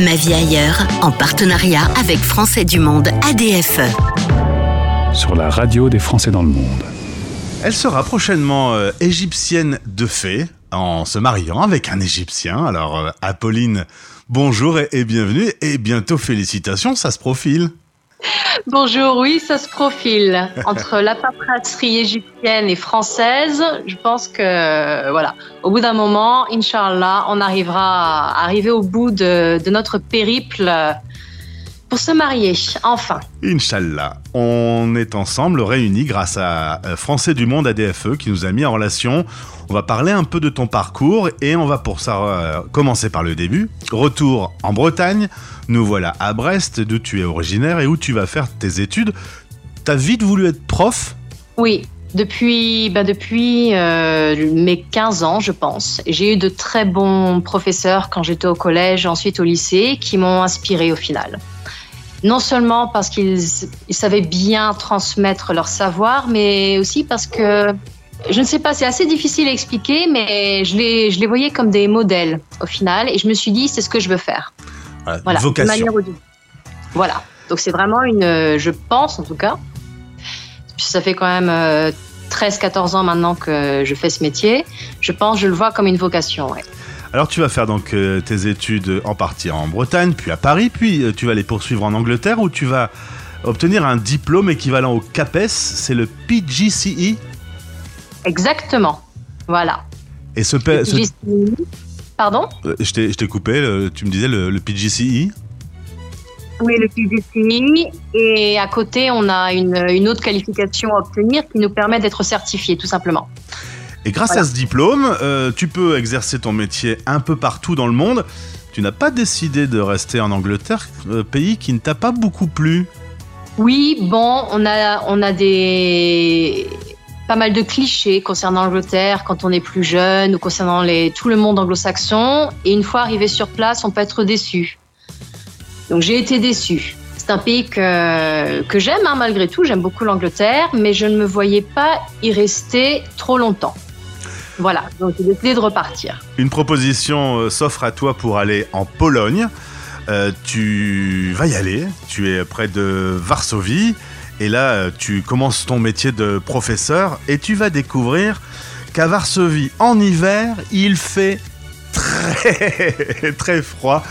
Ma vie ailleurs, en partenariat avec Français du Monde ADFE. Sur la radio des Français dans le monde. Elle sera prochainement euh, égyptienne de fait en se mariant avec un Égyptien. Alors, euh, Apolline, bonjour et, et bienvenue. Et bientôt, félicitations, ça se profile. Bonjour, oui, ça se profile. Entre la paperasserie égyptienne et française, je pense que, voilà, au bout d'un moment, Inch'Allah, on arrivera à arriver au bout de, de notre périple pour se marier, enfin. Inch'Allah. On est ensemble, réunis grâce à euh, Français du Monde ADFE qui nous a mis en relation. On va parler un peu de ton parcours et on va pour ça euh, commencer par le début. Retour en Bretagne. Nous voilà à Brest, d'où tu es originaire et où tu vas faire tes études. T'as vite voulu être prof? Oui, depuis, bah depuis euh, mes 15 ans, je pense. J'ai eu de très bons professeurs quand j'étais au collège, ensuite au lycée, qui m'ont inspiré au final non seulement parce qu'ils savaient bien transmettre leur savoir, mais aussi parce que, je ne sais pas, c'est assez difficile à expliquer, mais je les, je les voyais comme des modèles au final, et je me suis dit, c'est ce que je veux faire. Voilà, voilà vocation. Voilà, donc c'est vraiment une, je pense en tout cas, ça fait quand même 13-14 euh, ans maintenant que je fais ce métier, je pense, je le vois comme une vocation. Ouais. Alors tu vas faire donc euh, tes études en partie en Bretagne, puis à Paris, puis euh, tu vas les poursuivre en Angleterre où tu vas obtenir un diplôme équivalent au CAPES, c'est le PGCE. Exactement, voilà. Et ce, PGCE, Pardon? Euh, Je t'ai coupé, tu me disais le, le PGCE oui, le PGCE. Et à côté, on a une, une, autre qualification à obtenir qui nous permet d'être certifié, tout simplement. Et grâce à ce diplôme, euh, tu peux exercer ton métier un peu partout dans le monde. Tu n'as pas décidé de rester en Angleterre, euh, pays qui ne t'a pas beaucoup plu. Oui, bon, on a, on a des pas mal de clichés concernant l'Angleterre quand on est plus jeune ou concernant les, tout le monde anglo-saxon. Et une fois arrivé sur place, on peut être déçu. Donc j'ai été déçu. C'est un pays que, que j'aime hein, malgré tout, j'aime beaucoup l'Angleterre, mais je ne me voyais pas y rester trop longtemps. Voilà, donc j'ai décidé de repartir. Une proposition euh, s'offre à toi pour aller en Pologne. Euh, tu vas y aller, tu es près de Varsovie, et là euh, tu commences ton métier de professeur, et tu vas découvrir qu'à Varsovie, en hiver, il fait très très froid.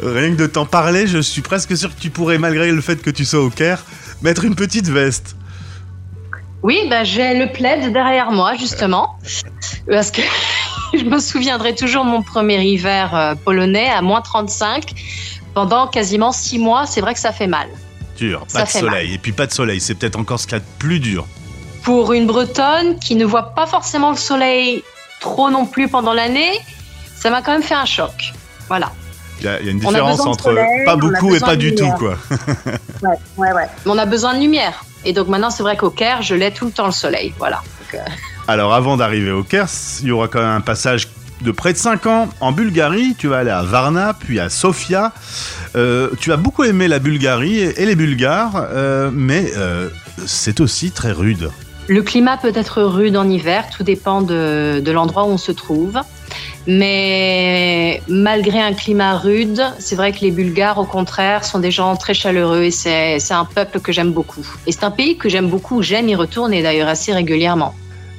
Rien que de t'en parler, je suis presque sûr que tu pourrais, malgré le fait que tu sois au Caire, mettre une petite veste. Oui, bah, j'ai le plaid derrière moi, justement. Parce que je me souviendrai toujours de mon premier hiver euh, polonais à moins 35 pendant quasiment six mois. C'est vrai que ça fait mal. Dur, pas de soleil. Et puis pas de soleil, c'est peut-être encore ce qu'il y a de plus dur. Pour une Bretonne qui ne voit pas forcément le soleil trop non plus pendant l'année, ça m'a quand même fait un choc. Voilà. Il y, a une différence entre pas beaucoup et pas du tout, quoi. ouais, ouais, ouais. On a besoin de lumière. Et donc maintenant, c'est vrai qu'au Caire, je l'ai tout le temps le soleil. Voilà. Euh, Alors avant d'arriver au Caire, il y aura quand même un passage de près de 5 ans en Bulgarie. Tu vas aller à Varna, puis à Sofia. Euh, tu as beaucoup aimé la Bulgarie et les Bulgares, euh, mais c'est aussi très rude. Le climat peut être rude en hiver, tout dépend de, de l'endroit où on se trouve. Mais malgré un climat rude, c'est vrai que les Bulgares, au contraire, sont des gens très chaleureux et c'est un peuple que j'aime beaucoup. Et c'est un pays que j'aime beaucoup, j'aime y retourner d'ailleurs assez régulièrement.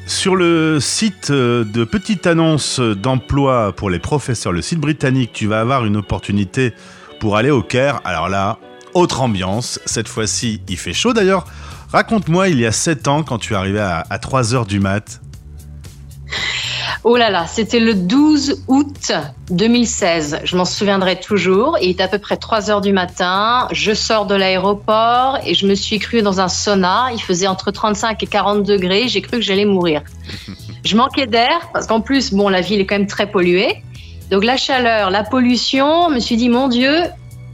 Sur le site de petite annonce d'emploi pour les professeurs, le site britannique, tu vas avoir une opportunité pour aller au Caire. Alors là, autre ambiance. Cette fois-ci, il fait chaud d'ailleurs. Raconte-moi, il y a 7 ans, quand tu arrivé à, à 3 heures du mat, Oh là là, c'était le 12 août 2016. Je m'en souviendrai toujours. Il est à peu près 3 heures du matin. Je sors de l'aéroport et je me suis cru dans un sauna. Il faisait entre 35 et 40 degrés. J'ai cru que j'allais mourir. Je manquais d'air parce qu'en plus, bon, la ville est quand même très polluée. Donc la chaleur, la pollution, je me suis dit, mon Dieu,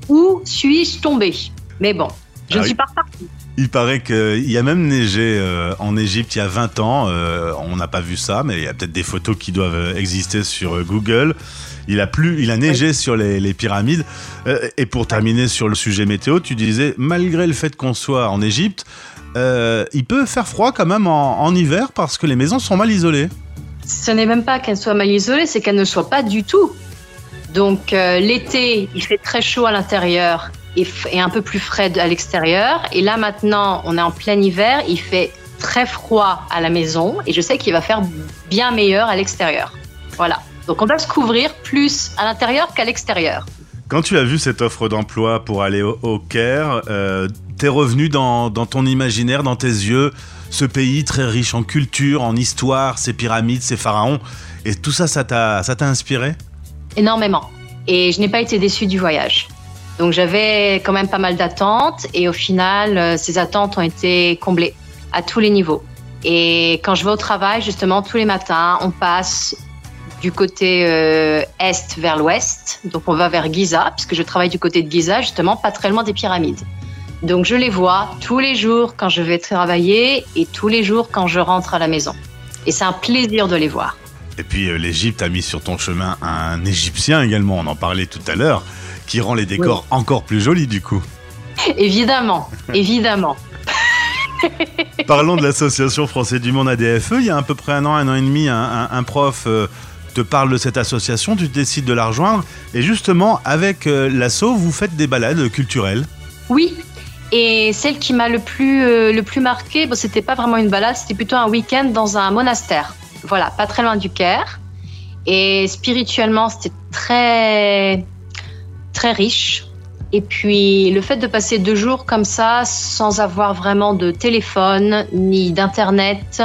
où suis-je tombé Mais bon, je ne ah suis pas repartie. Il paraît qu'il y a même neigé euh, en Égypte il y a 20 ans. Euh, on n'a pas vu ça, mais il y a peut-être des photos qui doivent exister sur euh, Google. Il a plu, il a neigé sur les, pyramides. et pour terminer sur le sujet météo, tu disais, malgré le fait qu'on soit en Égypte, il peut faire froid quand même en, en hiver parce que les maisons sont mal isolées. Ce n'est même pas qu'elles soient mal isolées, c'est qu'elles ne soient pas du tout. Donc l'été, il fait très chaud à l'intérieur et, et, un peu plus frais à l'extérieur. Et là maintenant, on est en plein hiver, il fait très froid à la maison et je sais qu'il va faire bien meilleur à l'extérieur. Voilà. Donc on doit se couvrir plus à l'intérieur qu'à l'extérieur. Quand tu as vu cette offre d'emploi pour aller au, Caire, euh, t'es revenu dans, ton imaginaire, dans tes yeux, ce pays très riche en culture, en histoire, ses pyramides, ses pharaons, et tout ça, ça t'a, ça t'a inspiré? Énormément. Et je n'ai pas été déçue du voyage. Donc j'avais quand même pas mal d'attentes, et au final, euh, ces attentes ont été comblées à tous les niveaux. Et quand je vais au travail, justement, tous les matins, on passe du côté euh, est vers l'ouest. Donc on va vers Giza, puisque je travaille du côté de Giza, justement, pas très loin des pyramides. Donc je les vois tous les jours quand je vais travailler et tous les jours quand je rentre à la maison. Et c'est un plaisir de les voir. Et puis euh, l'Égypte a mis sur ton chemin un Égyptien également, on en parlait tout à l'heure, qui rend les décors encore plus jolis du coup. Évidemment, évidemment. Parlons de l'association Français du Monde ADFE. Il y a à peu près un an, un an et demi, un, prof euh, te parle de cette association, tu décides de la rejoindre. Et justement, avec euh, l'asso, vous faites des balades culturelles. Oui, et celle qui m'a le plus, euh, le plus marqué, bon, c'était pas vraiment une balade, c'était plutôt un week-end dans un monastère. Voilà, pas très loin du Caire. Et spirituellement, c'était très, très riche. Et puis, le fait de passer deux jours comme ça, sans avoir vraiment de téléphone ni d'internet,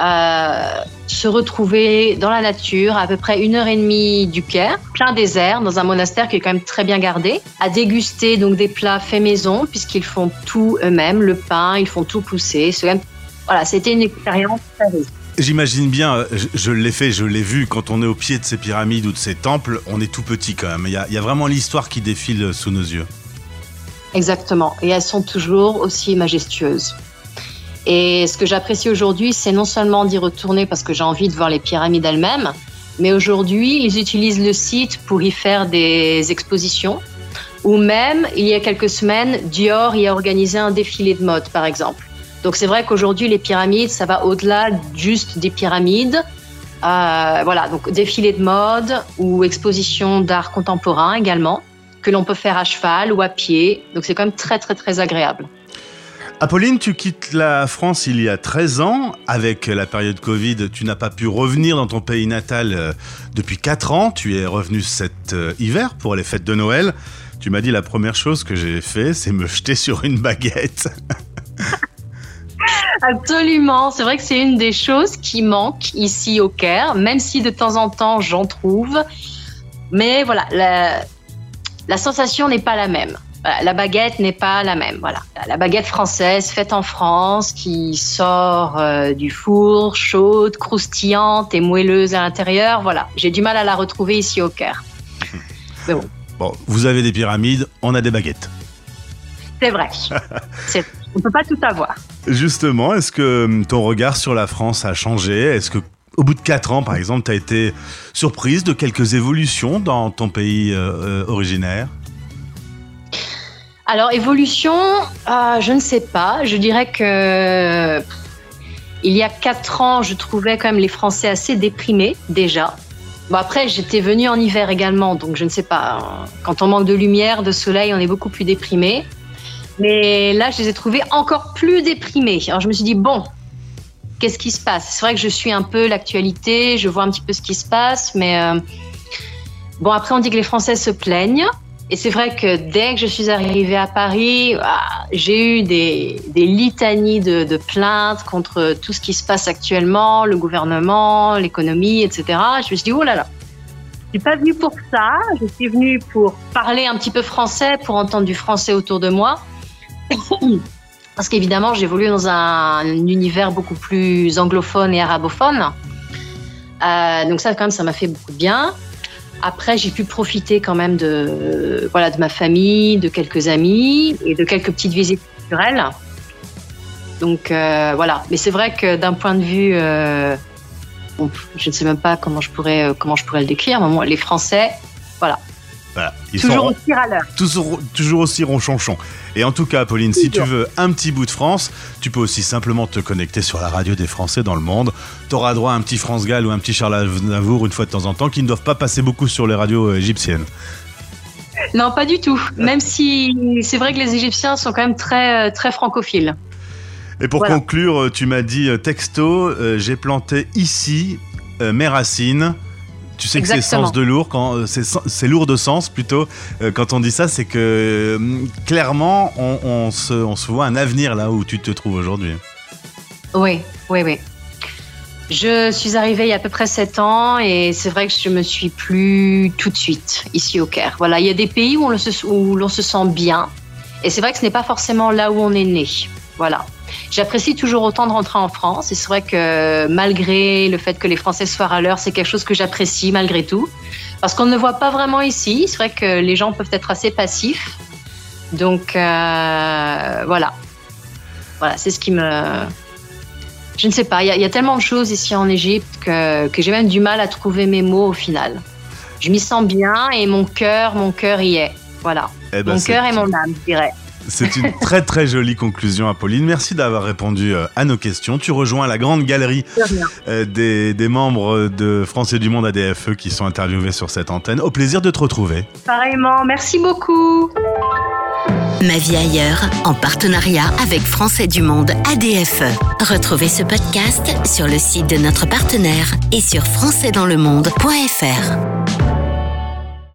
euh, se retrouver dans la nature, à peu près une heure et demie du Caire, plein désert, dans un monastère qui est quand même très bien gardé, à déguster donc des plats faits maison, puisqu'ils font tout eux-mêmes, le pain, ils font tout pousser. Voilà, c'était une expérience très riche. J'imagine bien, je, l'ai fait, je l'ai vu, quand on est au pied de ces pyramides ou de ces temples, on est tout petit quand même. Il y a vraiment l'histoire qui défile sous nos yeux. Exactement, et elles sont toujours aussi majestueuses. Et ce que j'apprécie aujourd'hui, c'est non seulement d'y retourner parce que j'ai envie de voir les pyramides elles-mêmes, mais aujourd'hui, ils utilisent le site pour y faire des expositions. Ou même, il y a quelques semaines, Dior y a organisé un défilé de mode, par exemple. Donc c'est vrai qu'aujourd'hui, les pyramides, ça va au-delà juste des pyramides. Euh, voilà, donc défilé de mode ou exposition d'art contemporain également, que l'on peut faire à cheval ou à pied. Donc c'est quand même très, très, très agréable. Apolline, tu quittes la France il y a 13 ans. Avec la période Covid, tu n'as pas pu revenir dans ton pays natal euh, depuis 4 ans. Tu es revenu cet euh, hiver pour les fêtes de Noël. Tu m'as dit la première chose que j'ai fait, c'est me jeter sur une baguette. Absolument, c'est vrai que c'est une des choses qui manque ici au Caire, même si de temps en temps j'en trouve. Mais voilà, la, la sensation n'est pas la même la baguette n'est pas la même. Voilà, la baguette française faite en France qui sort euh, du four, chaude, croustillante et moelleuse à l'intérieur. Voilà, j'ai du mal à la retrouver ici au Caire. bon. bon, vous avez des pyramides, on a des baguettes. C'est vrai. on ne peut pas tout avoir. Justement, est-ce que hum, ton regard sur la France a changé? Est-ce que au bout de 4 ans, par exemple, tu as été surprise de quelques évolutions dans ton pays euh, euh, originaire? Alors, évolution, euh, je ne sais pas. Je dirais que il y a quatre ans, je trouvais quand même les Français assez déprimés déjà. Bon, après, j'étais venue en hiver également, donc je ne sais pas. Quand on manque de lumière, de soleil, on est beaucoup plus déprimé. Mais là, je les ai trouvés encore plus déprimés. Alors, je me suis dit, bon, qu'est-ce qui se passe? C'est vrai que je suis un peu l'actualité, je vois un petit peu ce qui se passe, mais euh, bon, après, on dit que les Français se plaignent. Et c'est vrai que dès que je suis arrivée à Paris, ah, j'ai eu des, litanies de, plaintes contre tout ce qui se passe actuellement, le gouvernement, l'économie, etc. Je me suis dit, oh là là, je suis pas venue pour ça, je suis venue pour parler un petit peu français, pour entendre du français autour de moi. Parce qu'évidemment, j'évolue dans un, univers beaucoup plus anglophone et arabophone. Euh, donc ça, quand même, ça m'a fait beaucoup de bien. Après, j'ai pu profiter quand même de, voilà, de ma famille, de quelques amis et de quelques petites visites culturelles. Donc euh, voilà. Mais c'est vrai que d'un point de vue, euh, je ne sais même pas comment je pourrais, comment je pourrais le décrire. les Français, voilà, Voilà, ils Toujours sont aussi râleur. toujours, toujours aussi ronchonchon. Et en tout cas, Pauline, si tu veux un petit bout de France, tu peux aussi simplement te connecter sur la radio des Français dans le monde. Tu auras droit à un petit France Gall ou un petit Charles Aznavour une fois de temps en temps qui ne doivent pas passer beaucoup sur les radios euh, égyptiennes. Non, pas du tout. Même si c'est vrai que les Égyptiens sont quand même très, euh, très francophiles. Et pour Voilà. conclure, euh, tu m'as dit texto, euh, j'ai planté ici euh, mes racines. Tu sais que c'est sens de lourd, quand euh, c'est lourd de sens plutôt. euh, quand on dit ça, c'est que euh, clairement, on, on se, on se voit un avenir là où tu te trouves aujourd'hui. Oui, oui, oui. Je suis arrivée il y a à peu près 7 ans et c'est vrai que je me suis plus tout de suite ici au Caire. Voilà, il y a des pays où, on le se, où l'on se sent bien et c'est vrai que ce n'est pas forcément là où on est né. Voilà. J'apprécie toujours autant de rentrer en France et c'est vrai que malgré le fait que les Français soient à l'heure, c'est quelque chose que j'apprécie malgré tout parce qu'on ne voit pas vraiment ici. C'est vrai que les gens peuvent être assez passifs. Donc euh, voilà. Voilà, c'est ce qui me, je ne sais pas, il y, a- il y a tellement de choses ici en Égypte que, que j'ai même du mal à trouver mes mots au final. Je m'y sens bien et mon cœur, mon cœur y est. Voilà. Eh ben, mon cœur et mon âme, je dirais. C'est une très très jolie conclusion, Apolline. Merci d'avoir répondu euh, à nos questions. Tu rejoins la grande galerie euh, des, des membres de Français du Monde ADFE qui sont interviewés sur cette antenne. Au plaisir de te retrouver. Pareillement, merci beaucoup. Ma vie ailleurs, en partenariat avec Français du Monde ADFE. Retrouvez ce podcast sur le site de notre partenaire et sur françaisdanslemonde.fr.